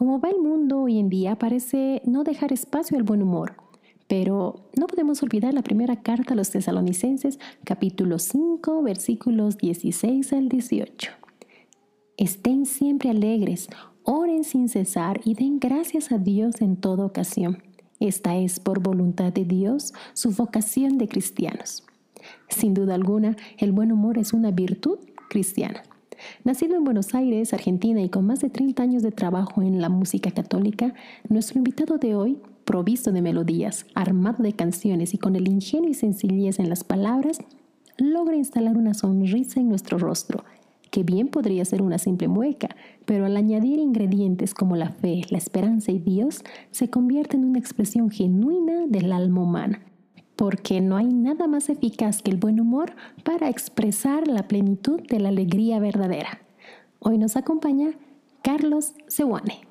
Como va el mundo hoy en día, parece no dejar espacio al buen humor. Pero no podemos olvidar la primera carta a los tesalonicenses, capítulo 5, versículos 16 al 18. Estén siempre alegres, oren sin cesar y den gracias a Dios en toda ocasión. Esta es, por voluntad de Dios, su vocación de cristianos. Sin duda alguna, el buen humor es una virtud cristiana. Nacido en Buenos Aires, Argentina, y con más de 30 años de trabajo en la música católica, nuestro invitado de hoy, provisto de melodías, armado de canciones y con el ingenio y sencillez en las palabras, logra instalar una sonrisa en nuestro rostro, que bien podría ser una simple mueca, pero al añadir ingredientes como la fe, la esperanza y Dios, se convierte en una expresión genuina del alma humana porque no hay nada más eficaz que el buen humor para expresar la plenitud de la alegría verdadera. Hoy nos acompaña Carlos Sewane.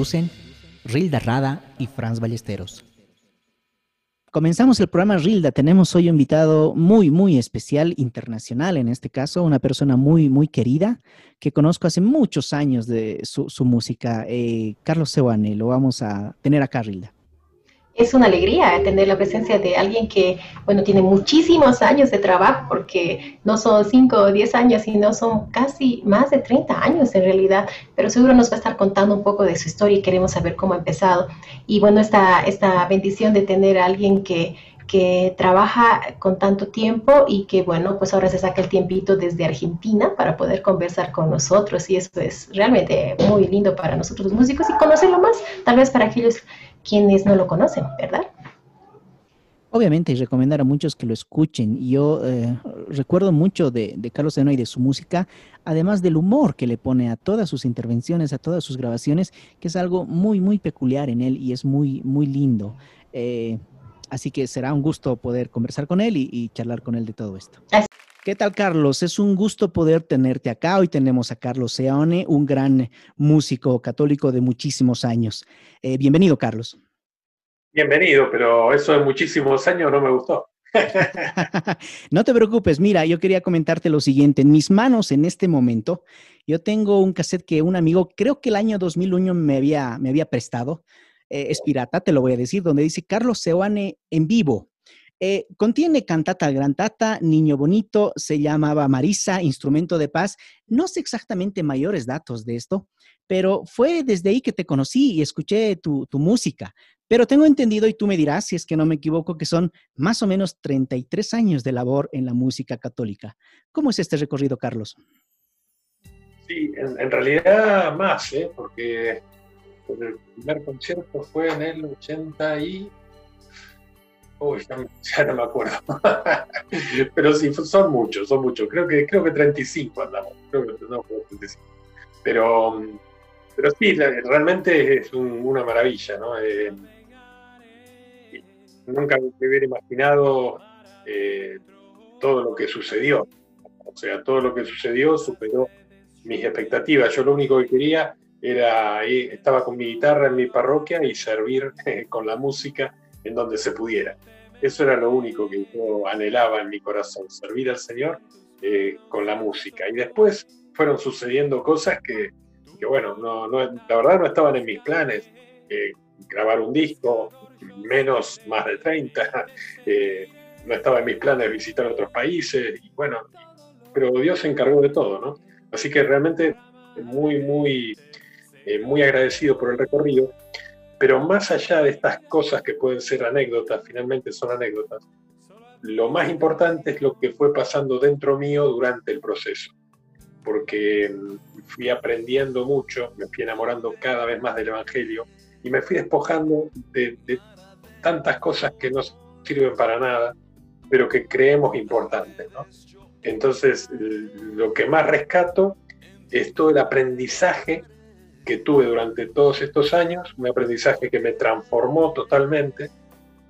Conducen Rilda Rada y Franz Ballesteros. Comenzamos el programa Rilda. Tenemos hoy un invitado muy, muy especial, internacional en este caso, una persona muy, muy querida que conozco hace muchos años de su, música, eh, Carlos Sewane. Lo vamos a tener acá, Rilda es una alegría tener la presencia de alguien que, bueno, tiene muchísimos años de trabajo, porque no son 5 o 10 años, sino son casi más de 30 años en realidad, pero seguro nos va a estar contando un poco de su historia y queremos saber cómo ha empezado. Y bueno, esta, esta bendición de tener a alguien que, que trabaja con tanto tiempo y que, bueno, pues ahora se saca el tiempito desde Argentina para poder conversar con nosotros y eso es realmente muy lindo para nosotros los músicos y conocerlo más, tal vez para aquellos quienes no lo conocen, ¿verdad? Obviamente, y recomendar a muchos que lo escuchen. Yo eh, recuerdo mucho de, Carlos Seno y de su música, además del humor que le pone a todas sus intervenciones, a todas sus grabaciones, que es algo muy, muy peculiar en él y es muy, muy lindo. Eh, así que será un gusto poder conversar con él y, charlar con él de todo esto. ¿Qué tal, Carlos? Es un gusto poder tenerte acá. Hoy tenemos a Carlos Seone, un gran músico católico de muchísimos años. Eh, bienvenido, Carlos. Bienvenido, pero eso de muchísimos años no me gustó. no te preocupes, mira, yo quería comentarte lo siguiente. En mis manos en este momento, yo tengo un cassette que un amigo, creo que el año 2001 me había, me había prestado. Eh, es pirata, te lo voy a decir, donde dice Carlos Seoane en vivo. Eh, contiene cantata grantata, Niño Bonito, se llamaba Marisa, Instrumento de Paz. No sé exactamente mayores datos de esto, pero fue desde ahí que te conocí y escuché tu, música. Pero tengo entendido, y tú me dirás si es que no me equivoco, que son más o menos 33 años de labor en la música católica. ¿Cómo es este recorrido, Carlos? Sí, en, realidad más, ¿eh? porque el primer concierto fue en el 80 y Uy, ya, no me acuerdo. Pero sí, son muchos, son muchos. Creo que, creo que 35 andamos. Creo que no, 35. Pero, pero sí, realmente es una maravilla. Eh, nunca me hubiera imaginado eh, todo lo que sucedió. O sea, todo lo que sucedió superó mis expectativas. Yo lo único que quería era, eh, estaba con mi guitarra en mi parroquia y servir con la música en donde se pudiera. Eso era lo único que yo anhelaba en mi corazón, servir al Señor eh, con la música. Y después fueron sucediendo cosas que, bueno, no, la verdad no estaban en mis planes. Eh, grabar un disco, menos más de 30, eh, no estaba en mis planes visitar otros países, y bueno, pero Dios se encargó de todo, ¿no? Así que realmente muy, muy, muy agradecido por el recorrido pero más allá de estas cosas que pueden ser anécdotas, finalmente son anécdotas, lo más importante es lo que fue pasando dentro mío durante el proceso, porque mm, fui aprendiendo mucho, me fui enamorando cada vez más del Evangelio y me fui despojando de, tantas cosas que no sirven para nada, pero que creemos importantes. Entonces, lo que más rescato es todo el aprendizaje que tuve durante todos estos años, un aprendizaje que me transformó totalmente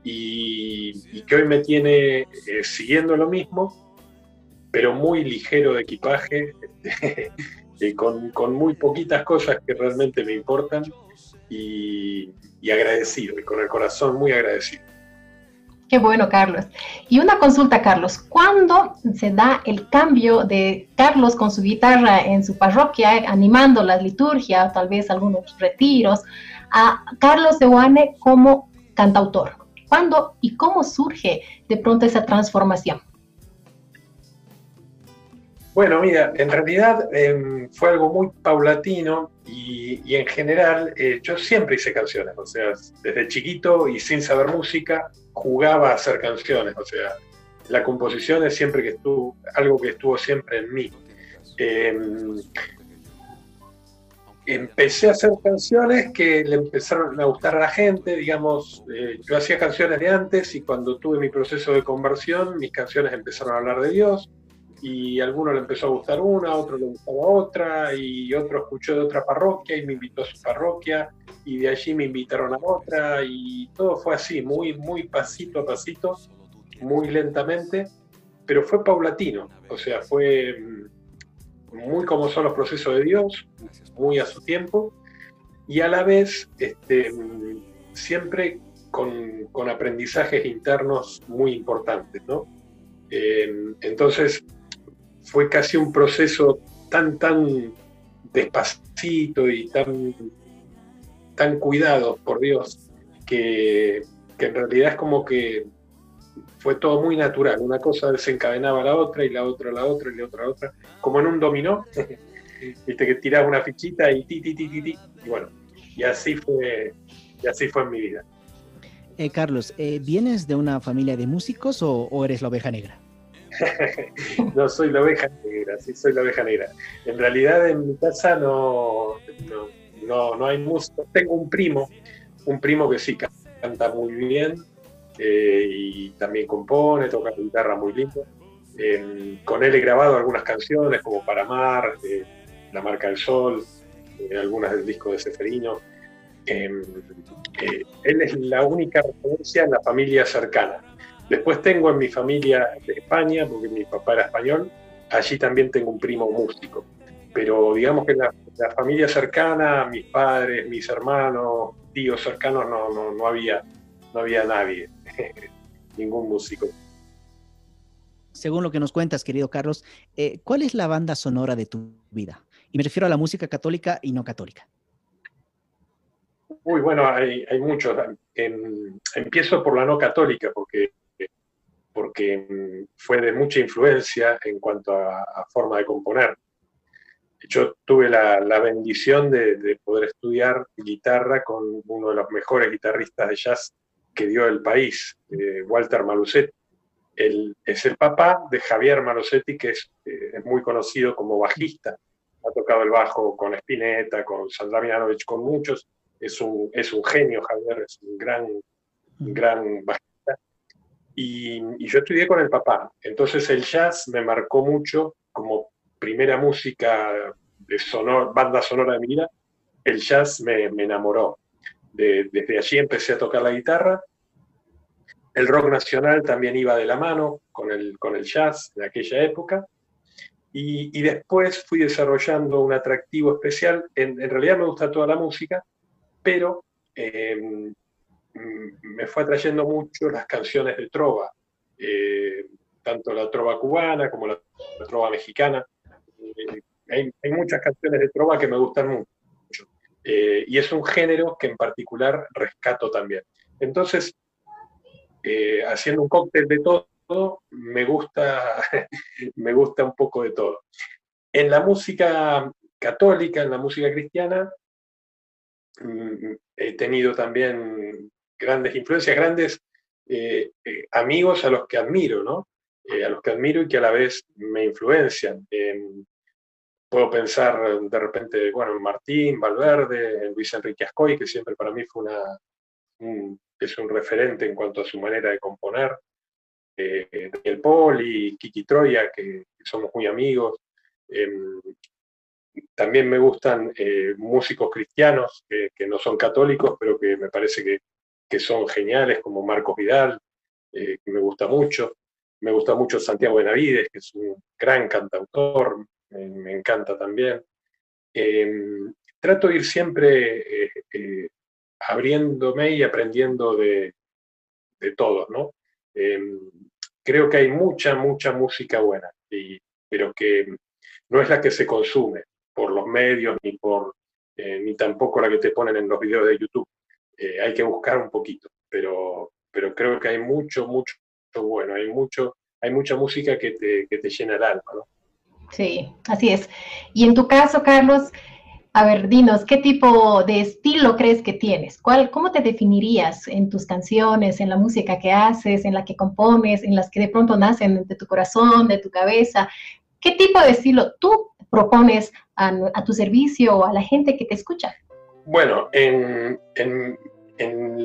y, que hoy me tiene eh, siguiendo lo mismo, pero muy ligero de equipaje, con, con, muy poquitas cosas que realmente me importan y, y agradecido, y con el corazón muy agradecido. Qué bueno, Carlos. Y una consulta, Carlos. ¿Cuándo se da el cambio de Carlos con su guitarra en su parroquia, animando las liturgias, tal vez algunos retiros, a Carlos de Guane como cantautor? ¿Cuándo y cómo surge de pronto esa transformación? Bueno, mira, en realidad em, fue algo muy paulatino y, en general eh, yo siempre hice canciones, o sea, desde chiquito y sin saber música, jugaba a hacer canciones, o sea, la composición es siempre que estuvo, algo que estuvo siempre en mí. Em, empecé a hacer canciones que le empezaron a gustar a la gente, digamos, eh, yo hacía canciones de antes y cuando tuve mi proceso de conversión, mis canciones empezaron a hablar de Dios y a alguno le empezó a gustar una, a otro le gustaba otra, y otro escuchó de otra parroquia y me invitó a su parroquia, y de allí me invitaron a otra, y todo fue así, muy, muy pasito a pasito, muy lentamente, pero fue paulatino, o sea, fue mm, muy como son los procesos de Dios, muy a su tiempo, y a la vez este, mm, siempre con, con aprendizajes internos muy importantes, ¿no? Eh, entonces, fue casi un proceso tan, tan despacito y tan, tan cuidado por Dios, que, en realidad es como que fue todo muy natural. Una cosa desencadenaba a la otra y la otra a la otra y la otra a la otra, como en un dominó. Viste que tirás una fichita y ti, ti, ti, ti, ti. Y bueno, y así fue, y así fue en mi vida. Eh, Carlos, eh, ¿vienes de una familia de músicos o eres la oveja negra? no soy la oveja negra, sí soy la oveja negra. En realidad en mi casa no, no, no, hay música. Tengo un primo, un primo que sí canta muy bien eh, y también compone, toca guitarra muy lindo. con él he grabado algunas canciones como Para Mar, eh, La Marca del Sol, eh, algunas del disco de Seferino. Em, él es la única referencia en la familia cercana Después tengo en mi familia de España, porque mi papá era español, allí también tengo un primo músico. Pero digamos que la, la familia cercana, mis padres, mis hermanos, tíos cercanos, no, no, no había, no había nadie, ningún músico. Según lo que nos cuentas, querido Carlos, eh, ¿cuál es la banda sonora de tu vida? Y me refiero a la música católica y no católica. Uy, bueno, hay, hay muchos. Em, empiezo por la no católica, porque porque mm, fue de mucha influencia en cuanto a, forma de componer. Yo tuve la, bendición de, poder estudiar guitarra con uno de los mejores guitarristas de jazz que dio el país, eh, Walter Malusetti. Él es el papá de Javier Malusetti, que es, eh, muy conocido como bajista. Ha tocado el bajo con Spinetta, con Sandra Mianovich, con muchos. Es un, es un genio, Javier, es un gran, gran bajista y, yo estudié con el papá. Entonces el jazz me marcó mucho como primera música de sonor, banda sonora de mi vida. El jazz me, enamoró. desde allí empecé a tocar la guitarra. El rock nacional también iba de la mano con el, con el jazz de aquella época. Y, después fui desarrollando un atractivo especial. En, realidad me gusta toda la música, pero eh, me fue atrayendo mucho las canciones de trova, eh, tanto la trova cubana como la, trova mexicana. Eh, hay, muchas canciones de trova que me gustan mucho. Eh, y es un género que en particular rescato también. Entonces, haciendo un cóctel de todo, me gusta, me gusta un poco de todo. En la música católica, en la música cristiana, mm, he tenido también grandes influencias, grandes eh, eh, amigos a los que admiro, ¿no? Eh, a los que admiro y que a la vez me influencian. puedo pensar de repente, bueno, en Martín, Valverde, en Luis Enrique Ascoy, que siempre para mí fue una, es un referente en cuanto a su manera de componer. Daniel y Kiki Troya, que, somos muy amigos. Em, también me gustan músicos cristianos que, no son católicos, pero que me parece que, son geniales, como Marcos Vidal, que me gusta mucho. Me gusta mucho Santiago Benavides, que es un gran cantautor, me, encanta también. Em, trato de ir siempre abriéndome y aprendiendo de, de todos, ¿no? Em, creo que hay mucha, mucha música buena, pero que no es la que se consume por los medios ni por eh, ni tampoco la que te ponen en los videos de YouTube. Eh, hay que buscar un poquito, pero, pero creo que hay mucho, mucho bueno, hay mucho, hay mucha música que te, que te llena el alma, ¿no? Sí, así es. Y en tu caso, Carlos, a ver, dinos, ¿qué tipo de estilo crees que tienes? ¿Cuál, ¿Cómo te definirías en tus canciones, en la música que haces, en la que compones, en las que de pronto nacen de tu corazón, de tu cabeza? ¿Qué tipo de estilo tú propones a, tu servicio o a la gente que te escucha? Bueno, en,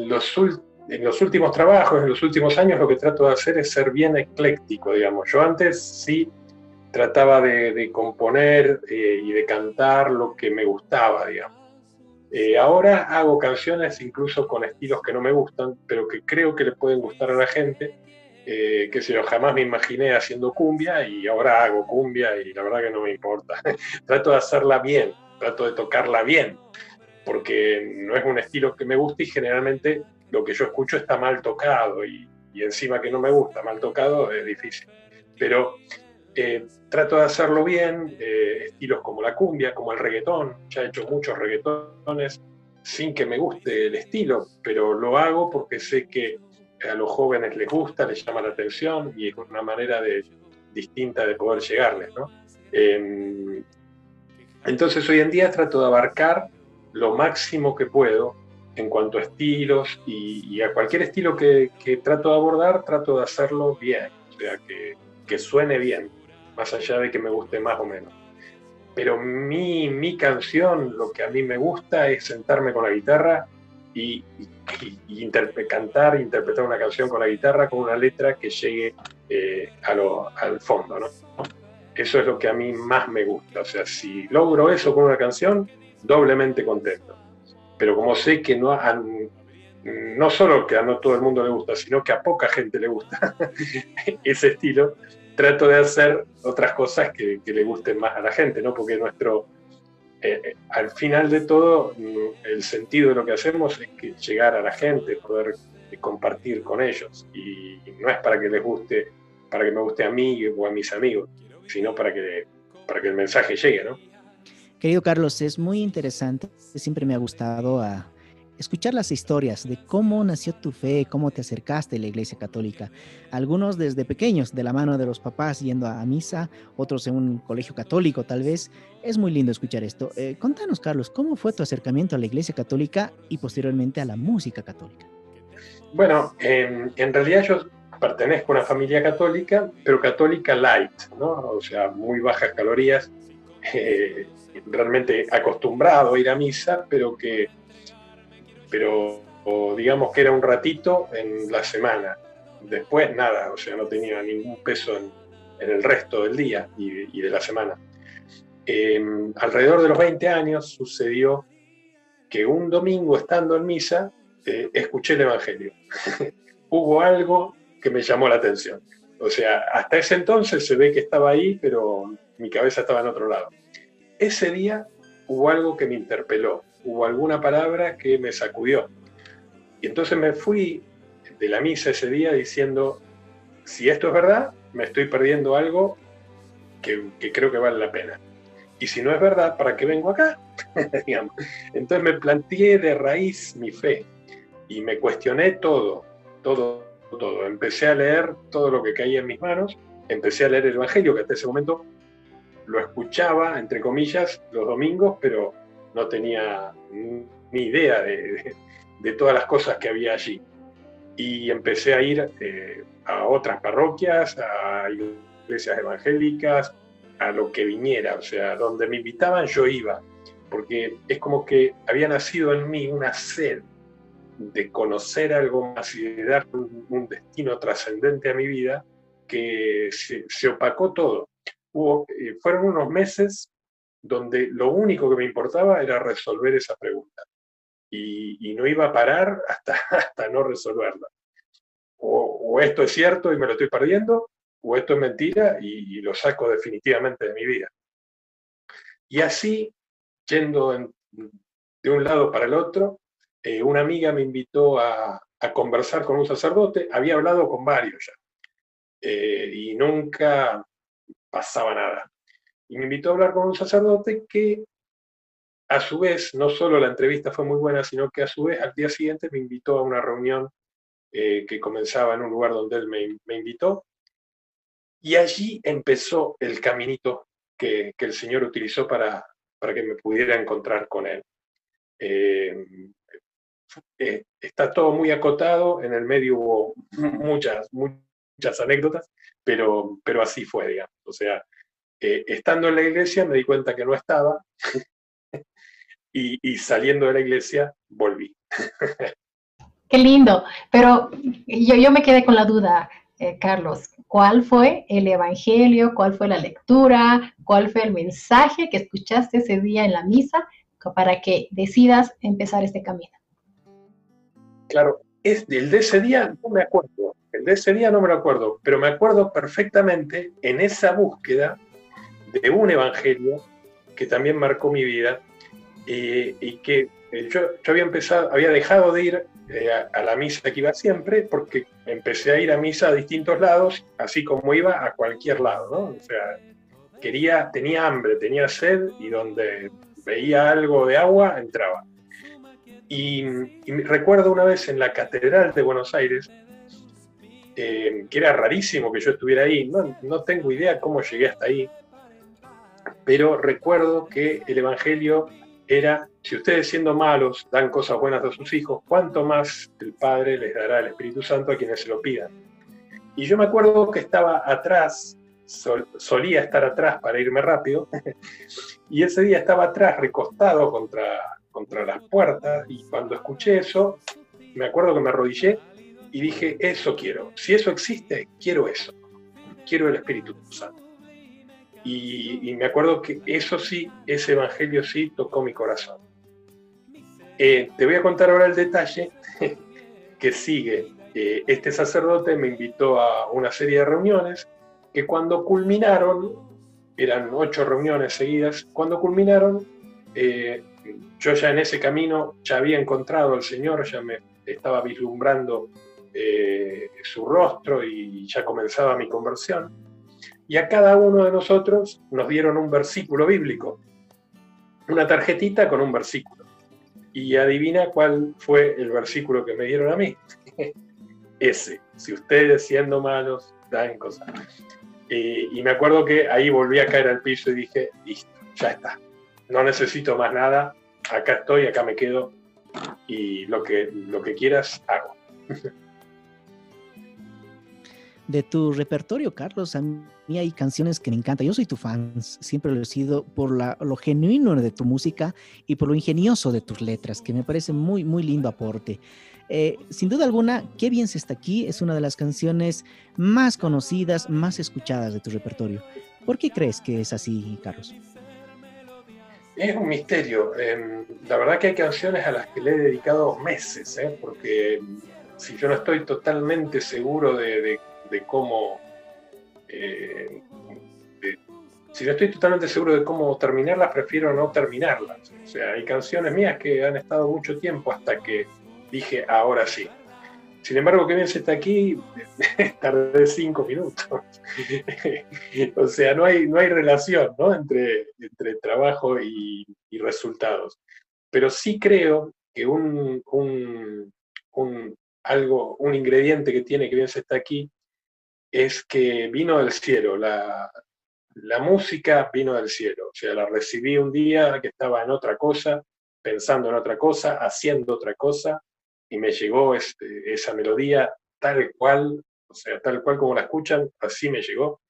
los, en los últimos trabajos, en los últimos años, lo que trato de hacer es ser bien ecléctico, digamos. Yo antes sí trataba de, componer eh, y de cantar lo que me gustaba, digamos. Eh, ahora hago canciones incluso con estilos que no me gustan, pero que creo que le pueden gustar a la gente, eh, que si yo jamás me imaginé haciendo cumbia y ahora hago cumbia y la verdad que no me importa. trato de hacerla bien, trato de tocarla bien, porque no es un estilo que me guste y generalmente lo que yo escucho está mal tocado y, y encima que no me gusta mal tocado es difícil. Pero eh, trato de hacerlo bien, eh, estilos como la cumbia, como el reggaetón, ya he hecho muchos reggaetones sin que me guste el estilo, pero lo hago porque sé que a los jóvenes les gusta, les llama la atención y es una manera de, distinta de poder llegarles. Em, entonces hoy en día trato de abarcar lo máximo que puedo en cuanto a estilos y, a cualquier estilo que, trato de abordar, trato de hacerlo bien, o sea, que, suene bien más allá de que me guste más o menos. Pero mi, mi canción, lo que a mí me gusta es sentarme con la guitarra y, cantar, interpretar una canción con la guitarra con una letra que llegue eh, al fondo. Eso es lo que a mí más me gusta. O sea, si logro eso con una canción, doblemente contento. Pero como sé que no, no solo que a no todo el mundo le gusta, sino que a poca gente le gusta ese estilo, trato de hacer otras cosas que, le gusten más a la gente, ¿no? Porque nuestro, eh, eh, al final de todo, mm, el sentido de lo que hacemos es que llegar a la gente, poder eh, compartir con ellos. Y no es para que les guste, para que me guste a mí o a mis amigos, sino para que, para que el mensaje llegue, ¿no? Querido Carlos, es muy interesante, siempre me ha gustado a escuchar las historias de cómo nació tu fe, cómo te acercaste a la Iglesia Católica. Algunos desde pequeños, de la mano de los papás yendo a misa, otros en un colegio católico tal vez. Es muy lindo escuchar esto. Eh, contanos, Carlos, ¿cómo fue tu acercamiento a la Iglesia Católica y posteriormente a la música católica? Bueno, en realidad yo pertenezco a una familia católica, pero católica light, ¿no? O sea, muy bajas calorías, eh, realmente acostumbrado a ir a misa, pero que pero digamos que era un ratito en la semana. Después nada, o sea, no tenía ningún peso en, el resto del día y, de la semana. Em, alrededor de los 20 años sucedió que un domingo estando en misa, eh, escuché el Evangelio. Hubo algo que me llamó la atención. O sea, hasta ese entonces se ve que estaba ahí, pero mi cabeza estaba en otro lado. Ese día hubo algo que me interpeló, hubo alguna palabra que me sacudió. Y entonces me fui de la misa ese día diciendo, si esto es verdad, me estoy perdiendo algo que, creo que vale la pena. Y si no es verdad, ¿para qué vengo acá? entonces me planteé de raíz mi fe y me cuestioné todo, todo, todo. Empecé a leer todo lo que caía en mis manos, empecé a leer el Evangelio, que hasta ese momento lo escuchaba, entre comillas, los domingos, pero no tenía ni idea de, todas las cosas que había allí. Y empecé a ir eh, a otras parroquias, a iglesias evangélicas, a lo que viniera, o sea, donde me invitaban yo iba, porque es como que había nacido en mí una sed de conocer algo más y de dar un, destino trascendente a mi vida que se, opacó todo. Eh, fueron unos meses donde lo único que me importaba era resolver esa pregunta. Y, no iba a parar hasta, hasta no resolverla. O, esto es cierto y me lo estoy perdiendo, o esto es mentira y, lo saco definitivamente de mi vida. Y así, yendo de un lado para el otro, eh, una amiga me invitó a, conversar con un sacerdote, había hablado con varios ya, eh, y nunca pasaba nada. Y me invitó a hablar con un sacerdote que a su vez, no solo la entrevista fue muy buena, sino que a su vez al día siguiente me invitó a una reunión eh, que comenzaba en un lugar donde él me, invitó. Y allí empezó el caminito que, el Señor utilizó para, para que me pudiera encontrar con Él. Eh, está todo muy acotado, en el medio hubo muchas, muchas anécdotas, pero, pero así fue, digamos. O sea, eh, estando en la iglesia me di cuenta que no estaba y, saliendo de la iglesia volví. Qué lindo, pero yo, yo me quedé con la duda, eh, Carlos, ¿cuál fue el Evangelio? ¿Cuál fue la lectura? ¿Cuál fue el mensaje que escuchaste ese día en la misa para que decidas empezar este camino? Claro, es, el de ese día no me acuerdo, el de ese día no me lo acuerdo, pero me acuerdo perfectamente en esa búsqueda de un evangelio que también marcó mi vida eh, y que eh, yo, había empezado, había dejado de ir eh, a, la misa que iba siempre porque empecé a ir a misa a distintos lados, así como iba a cualquier lado. O sea, quería, tenía hambre, tenía sed y donde veía algo de agua entraba. Y, recuerdo una vez en la Catedral de Buenos Aires, eh, que era rarísimo que yo estuviera ahí, no, no tengo idea cómo llegué hasta ahí, pero recuerdo que el Evangelio era, si ustedes siendo malos dan cosas buenas a sus hijos, ¿cuánto más el Padre les dará el Espíritu Santo a quienes se lo pidan? Y yo me acuerdo que estaba atrás, solía estar atrás para irme rápido, y ese día estaba atrás, recostado contra, contra las puertas y cuando escuché eso, me acuerdo que me arrodillé y dije, eso quiero. Si eso existe, quiero eso. Quiero el Espíritu Santo. Y, me acuerdo que eso sí, ese Evangelio sí tocó mi corazón. Eh, te voy a contar ahora el detalle que sigue. Eh, este sacerdote me invitó a una serie de reuniones que cuando culminaron, eran ocho reuniones seguidas, cuando culminaron, eh, yo ya en ese camino ya había encontrado al Señor, ya me estaba vislumbrando eh, su rostro y ya comenzaba mi conversión. Y a cada uno de nosotros nos dieron un versículo bíblico, una tarjetita con un versículo. Y adivina cuál fue el versículo que me dieron a mí. Ese, si ustedes siendo malos dan cosas. y me acuerdo que ahí volví a caer al piso y dije, listo, ya está, no necesito más nada, acá estoy, acá me quedo y lo que, lo que quieras hago. De tu repertorio, Carlos, a mí hay canciones que me encantan. Yo soy tu fan, siempre lo he sido por lo genuino de tu música y por lo ingenioso de tus letras, que me parece muy, muy lindo aporte. Eh, sin duda alguna, Qué bien se está aquí es una de las canciones más conocidas, más escuchadas de tu repertorio. ¿Por qué crees que es así, Carlos? Es un misterio. Em, la verdad que hay canciones a las que le he dedicado meses, ¿eh? porque si yo no estoy totalmente seguro de, cómo... Eh, si no estoy totalmente seguro de cómo terminarlas, prefiero no terminarlas. O sea, hay canciones mías que han estado mucho tiempo hasta que dije, ahora sí. Sin embargo, se está aquí, tardé cinco minutos. o sea, no hay, no hay relación Entre, entre trabajo y, resultados. Pero sí creo que un, un, algo, un ingrediente que tiene se está aquí es que vino del cielo. La, la música vino del cielo. O sea, la recibí un día que estaba en otra cosa, pensando en otra cosa, haciendo otra cosa, y me llegó este, esa melodía tal cual, o sea, tal cual como la escuchan, así me llegó.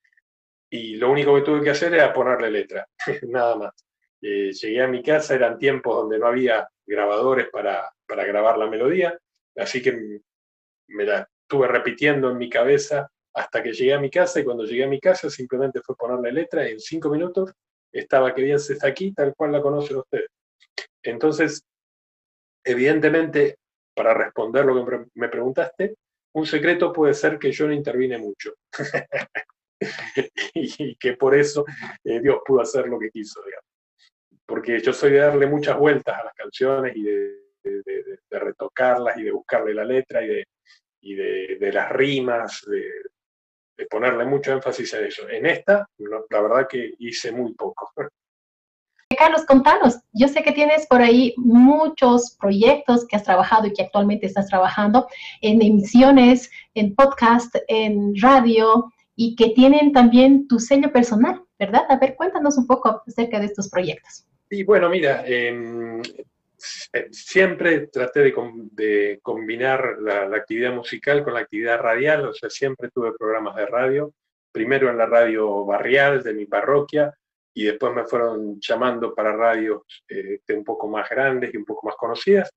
Y lo único que tuve que hacer era ponerle letra, nada más. Eh, llegué a mi casa, eran tiempos donde no había grabadores para, para grabar la melodía, así que me la estuve repitiendo en mi cabeza hasta que llegué a mi casa y cuando llegué a mi casa simplemente fue ponerle letra y en cinco minutos estaba que bien se está aquí, tal cual la conocen ustedes. Entonces, evidentemente, para responder lo que me preguntaste, un secreto puede ser que yo no intervine mucho. y que por eso eh, Dios pudo hacer lo que quiso. Porque yo soy de darle muchas vueltas a las canciones y de, retocarlas y de buscarle la letra y de, las rimas, de, ponerle mucho énfasis a eso. En esta, la verdad que hice muy poco. Carlos, contanos, yo sé que tienes por ahí muchos proyectos que has trabajado y que actualmente estás trabajando en emisiones, en podcast, en radio y que tienen también tu sello personal, ¿verdad? A ver, cuéntanos un poco acerca de estos proyectos. Sí, bueno, mira, em, eh, siempre traté de, combinar la, la, actividad musical con la actividad radial, o sea, siempre tuve programas de radio, primero en la radio barrial de mi parroquia, y después me fueron llamando para radios eh, un poco más grandes y un poco más conocidas.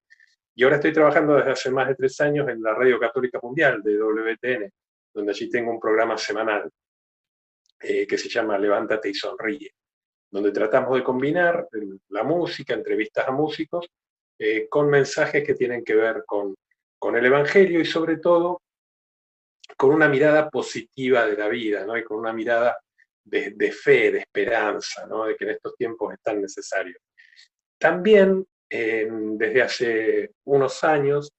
Y ahora estoy trabajando desde hace más de tres años en la Radio Católica Mundial de WTN, donde allí tengo un programa semanal eh, que se llama Levántate y Sonríe, donde tratamos de combinar la música, entrevistas a músicos, eh, con mensajes que tienen que ver con, con el Evangelio y sobre todo con una mirada positiva de la vida, ¿no? y con una mirada de, fe, de esperanza, ¿no? de que en estos tiempos es tan necesario. También, desde hace unos años,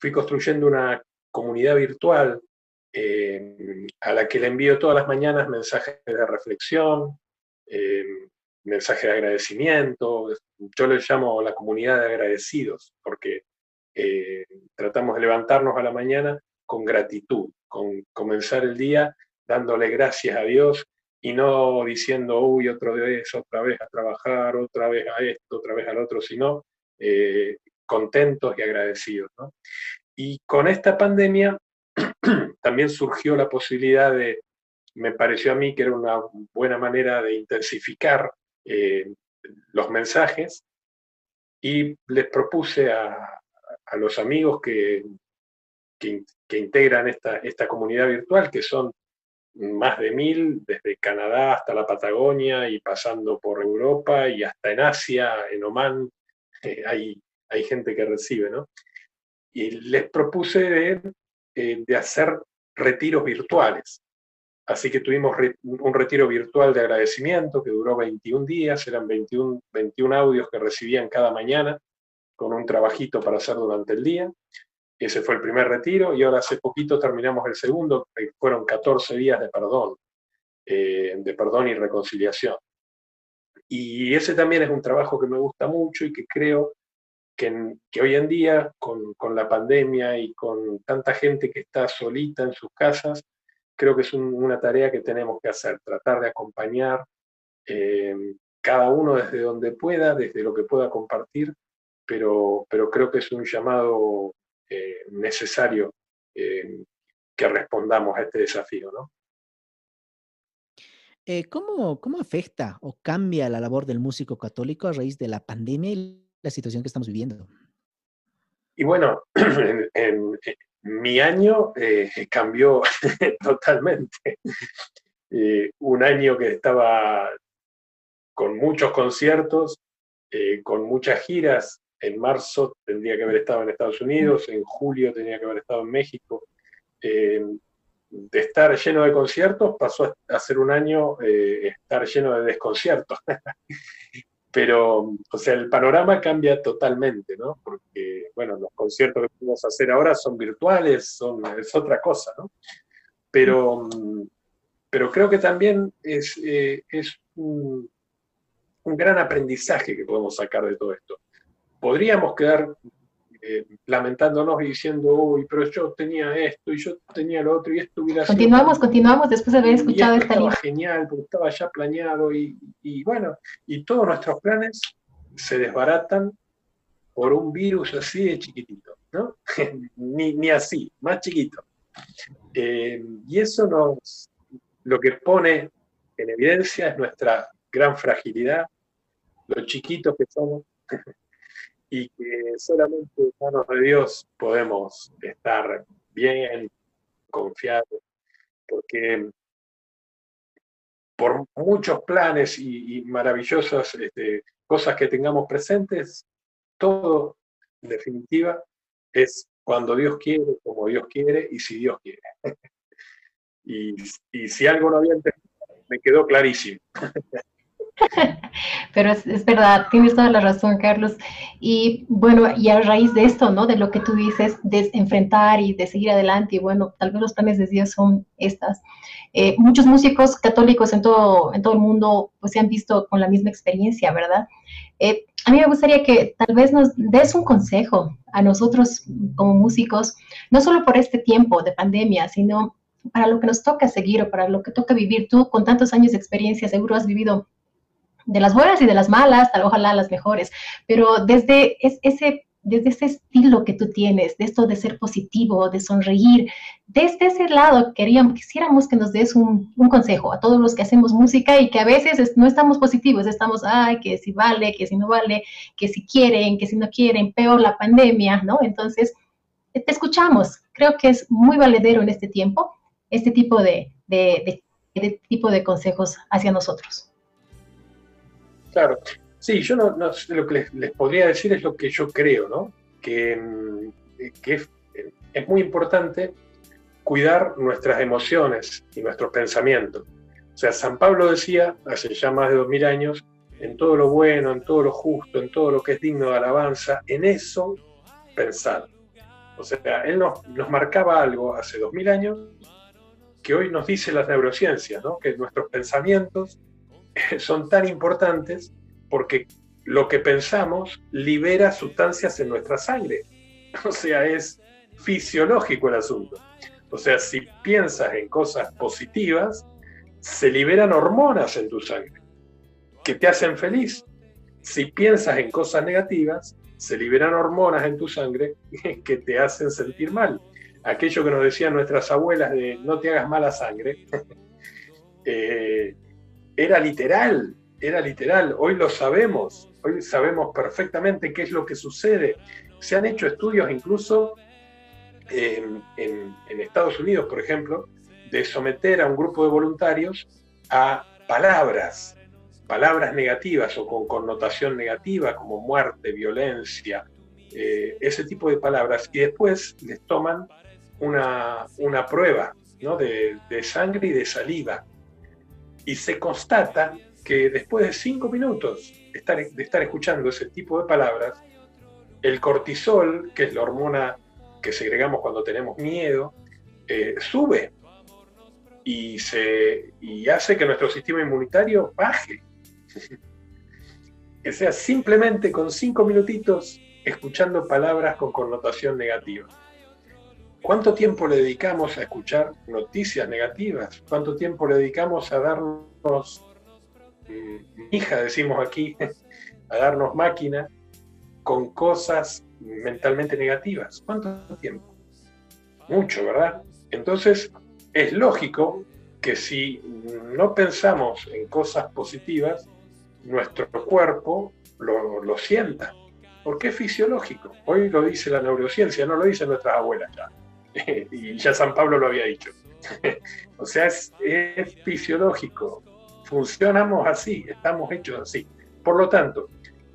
fui construyendo una comunidad virtual eh, a la que le envío todas las mañanas mensajes de reflexión, eh, mensajes de agradecimiento. Yo le llamo la comunidad de agradecidos, porque eh, tratamos de levantarnos a la mañana con gratitud, con comenzar el día dándole gracias a Dios y no diciendo, uy, otra vez, otra vez a trabajar, otra vez a esto, otra vez al otro, sino eh, contentos y agradecidos. Y con esta pandemia también surgió la posibilidad de, me pareció a mí que era una buena manera de intensificar eh, los mensajes y les propuse a, los amigos que, que, que integran esta, esta comunidad virtual, que son más de mil, desde Canadá hasta la Patagonia y pasando por Europa y hasta en Asia, en Omán, eh, hay, hay gente que recibe, ¿no? Y les propuse de, eh, hacer retiros virtuales. Así que tuvimos un retiro virtual de agradecimiento que duró 21 días, eran 21, 21 audios que recibían cada mañana con un trabajito para hacer durante el día. Ese fue el primer retiro y ahora hace poquito terminamos el segundo, que fueron 14 días de perdón, eh, de perdón y reconciliación. Y ese también es un trabajo que me gusta mucho y que creo que, que hoy en día, con, con, la pandemia y con tanta gente que está solita en sus casas, creo que es una tarea que tenemos que hacer, tratar de acompañar eh, cada uno desde donde pueda, desde lo que pueda compartir, pero, pero creo que es un llamado eh, necesario eh, que respondamos a este desafío. ¿no? Eh, ¿cómo, ¿Cómo afecta o cambia la labor del músico católico a raíz de la pandemia y la situación que estamos viviendo? Y bueno, en, mi año cambió totalmente. un año que estaba con muchos conciertos, con muchas giras, en marzo tendría que haber estado en Estados Unidos, en julio tenía que haber estado en México. Eh, de estar lleno de conciertos pasó a ser un año eh, estar lleno de desconciertos. Pero, o sea, el panorama cambia totalmente, ¿no? Porque, bueno, los conciertos que podemos hacer ahora son virtuales, son, es otra cosa, ¿no? Pero, pero creo que también es, eh, es un, un gran aprendizaje que podemos sacar de todo esto podríamos quedar eh, lamentándonos y diciendo, uy, pero yo tenía esto y yo tenía lo otro y esto hubiera sido... Continuamos, continuamos después de haber escuchado esta Estaba genial, porque estaba ya planeado y, y, bueno, y todos nuestros planes se desbaratan por un virus así de chiquitito, ¿no? ni, ni, así, más chiquito. Eh, y eso nos, lo que pone en evidencia es nuestra gran fragilidad, lo chiquitos que somos y que solamente en manos de Dios podemos estar bien, confiados, porque por muchos planes y, maravillosas este, cosas que tengamos presentes, todo, en definitiva, es cuando Dios quiere, como Dios quiere y si Dios quiere. y, y si algo no había entendido, me quedó clarísimo. Pero es, verdad, tienes toda la razón, Carlos. Y bueno, y a raíz de esto, ¿no? De lo que tú dices, de enfrentar y de seguir adelante, y bueno, tal vez los planes de Dios son estas. Eh, muchos músicos católicos en todo, en todo el mundo pues se han visto con la misma experiencia, ¿verdad? Eh, a mí me gustaría que tal vez nos des un consejo a nosotros como músicos, no solo por este tiempo de pandemia, sino para lo que nos toca seguir o para lo que toca vivir. Tú con tantos años de experiencia seguro has vivido de las buenas y de las malas, tal ojalá las mejores, pero desde ese desde ese estilo que tú tienes, de esto de ser positivo, de sonreír, desde ese lado queríamos, quisiéramos que nos des un, consejo a todos los que hacemos música y que a veces no estamos positivos, estamos, ay, que si vale, que si no vale, que si quieren, que si no quieren, peor la pandemia, ¿no? Entonces, te escuchamos. Creo que es muy valedero en este tiempo este tipo de tipo de consejos hacia nosotros. Claro, sí, yo no, lo que les, podría decir es lo que yo creo, ¿no? Que, mm, es, muy importante cuidar nuestras emociones y nuestros pensamientos. O sea, San Pablo decía, hace ya más de dos mil años, en todo lo bueno, en todo lo justo, en todo lo que es digno de alabanza, en eso pensar. O sea, él nos, nos marcaba algo hace dos mil años que hoy nos dice las neurociencias, ¿no? que nuestros pensamientos son tan importantes porque lo que pensamos libera sustancias en nuestra sangre. O sea, es fisiológico el asunto. O sea, si piensas en cosas positivas, se liberan hormonas en tu sangre que te hacen feliz. Si piensas en cosas negativas, se liberan hormonas en tu sangre que te hacen sentir mal. Aquello que nos decían nuestras abuelas de no te hagas mala sangre, eh, era literal, era literal. Hoy lo sabemos, hoy sabemos perfectamente qué es lo que sucede. Se han hecho estudios incluso en, Estados Unidos, por ejemplo, de someter a un grupo de voluntarios a palabras, palabras negativas o con connotación negativa como muerte, violencia, eh, ese tipo de palabras, y después les toman una, prueba de, de, sangre y de saliva y se constata que después de cinco minutos de estar, escuchando ese tipo de palabras, el cortisol, que es la hormona que segregamos cuando tenemos miedo, eh, sube y, se, y hace que nuestro sistema inmunitario baje. que sea simplemente con cinco minutitos escuchando palabras con connotación negativa. ¿Cuánto tiempo le dedicamos a escuchar noticias negativas? ¿Cuánto tiempo le dedicamos a darnos, mm, hija decimos aquí, a darnos máquina con cosas mentalmente negativas? ¿Cuánto tiempo? Mucho, ¿verdad? Entonces, es lógico que si no pensamos en cosas positivas, nuestro cuerpo lo, lo sienta, porque es fisiológico. Hoy lo dice la neurociencia, no lo dicen nuestras abuelas ya. y ya San Pablo lo había dicho. o sea, es, fisiológico, funcionamos así, estamos hechos así. Por lo tanto,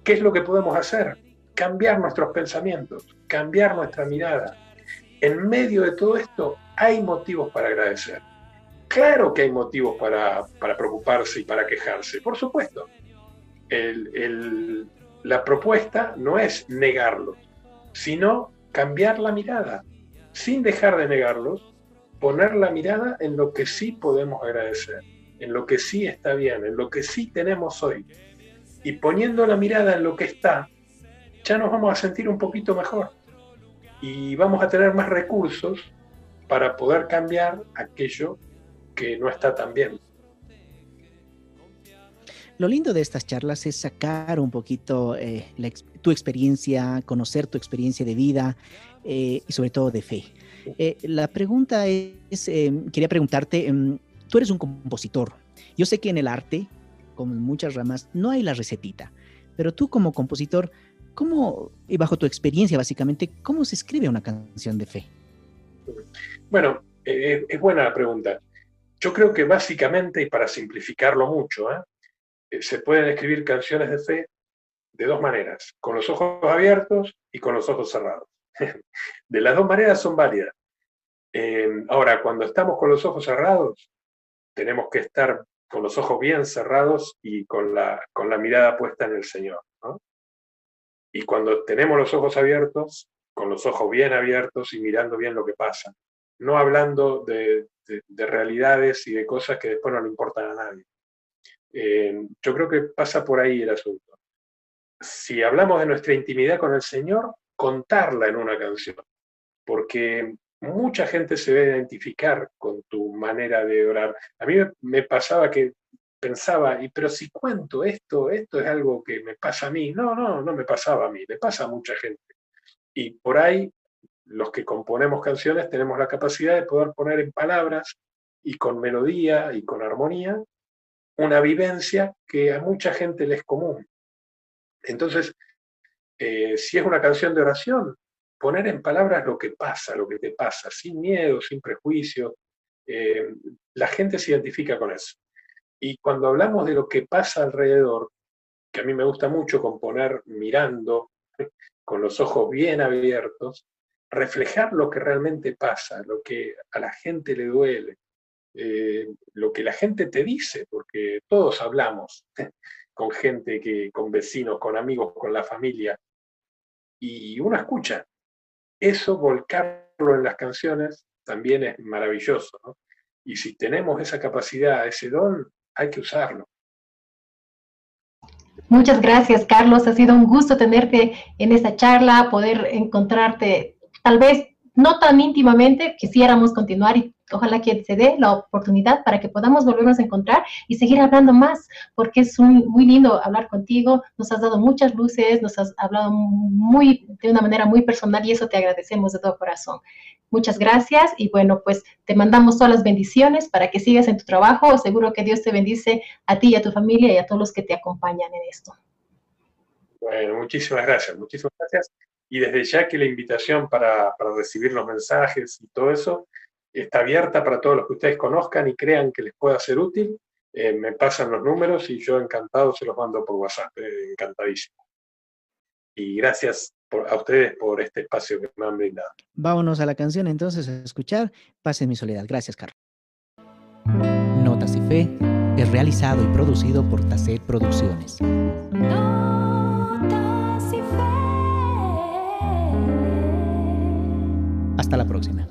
¿qué es lo que podemos hacer? Cambiar nuestros pensamientos, cambiar nuestra mirada. En medio de todo esto hay motivos para agradecer. Claro que hay motivos para, preocuparse y para quejarse, por supuesto. la propuesta no es negarlos, sino cambiar la mirada, sin dejar de negarlos, poner la mirada en lo que sí podemos agradecer, en lo que sí está bien, en lo que sí tenemos hoy. Y poniendo la mirada en lo que está, ya nos vamos a sentir un poquito mejor y vamos a tener más recursos para poder cambiar aquello que no está tan bien. Lo lindo de estas charlas es sacar un poquito eh, tu experiencia, conocer tu experiencia de vida, eh, y sobre todo de fe. Eh, la pregunta es, em, quería preguntarte, em, tú eres un compositor. Yo sé que en el arte, como en muchas ramas, no hay la recetita, pero tú como compositor, ¿cómo, y bajo tu experiencia básicamente, cómo se escribe una canción de fe? Bueno, eh, es buena la pregunta. yo creo que básicamente, y para simplificarlo mucho, ¿eh? Eh, se pueden escribir canciones de fe de dos maneras, con los ojos abiertos y con los ojos cerrados. de las dos maneras son válidas. ahora, cuando estamos con los ojos cerrados, tenemos que estar con los ojos bien cerrados y con la, con la mirada puesta en el Señor. Y cuando tenemos los ojos abiertos, con los ojos bien abiertos y mirando bien lo que pasa, no hablando de, realidades y de cosas que después no le importan a nadie. Eh, yo creo que pasa por ahí el asunto. Si hablamos de nuestra intimidad con el Señor, contarla en una canción, porque mucha gente se ve identificar con tu manera de orar. A mí me pasaba que pensaba, y pero si cuento esto, esto es algo que me pasa a mí. No, no, no me pasaba a mí, le pasa a mucha gente. Y por ahí, los que componemos canciones tenemos la capacidad de poder poner en palabras y con melodía y con armonía una vivencia que a mucha gente le es común. Entonces, eh, si es una canción de oración, poner en palabras lo que pasa, lo que te pasa, sin miedo, sin prejuicio. Eh, la gente se identifica con eso. Y cuando hablamos de lo que pasa alrededor, que a mí me gusta mucho componer mirando, con los ojos bien abiertos, reflejar lo que realmente pasa, lo que a la gente le duele, eh, lo que la gente te dice, porque todos hablamos con gente, que, con vecinos, con amigos, con la familia, y uno escucha, eso, volcarlo en las canciones, también es maravilloso. Y si tenemos esa capacidad, ese don, hay que usarlo. Muchas gracias, Carlos. Ha sido un gusto tenerte en esta charla, poder encontrarte tal vez no tan íntimamente, quisiéramos continuar y ojalá que se dé la oportunidad para que podamos volvernos a encontrar y seguir hablando más, porque es muy lindo hablar contigo, nos has dado muchas luces, nos has hablado muy, de una manera muy personal y eso te agradecemos de todo corazón. Muchas gracias y bueno, pues te mandamos todas las bendiciones para que sigas en tu trabajo. Seguro que Dios te bendice a ti y a tu familia y a todos los que te acompañan en esto. Bueno, muchísimas gracias, muchísimas gracias. Y desde ya que la invitación para, para recibir los mensajes y todo eso, está abierta para todos los que ustedes conozcan y crean que les pueda ser útil. Eh, me pasan los números y yo encantado se los mando por WhatsApp, eh, encantadísimo. Y gracias a ustedes por este espacio que me han brindado. Vámonos a la canción entonces a escuchar Paz mi soledad. Gracias, Carlos. Notas y Fe es realizado y producido por Tasset Producciones. Notas y Fe. Hasta la próxima.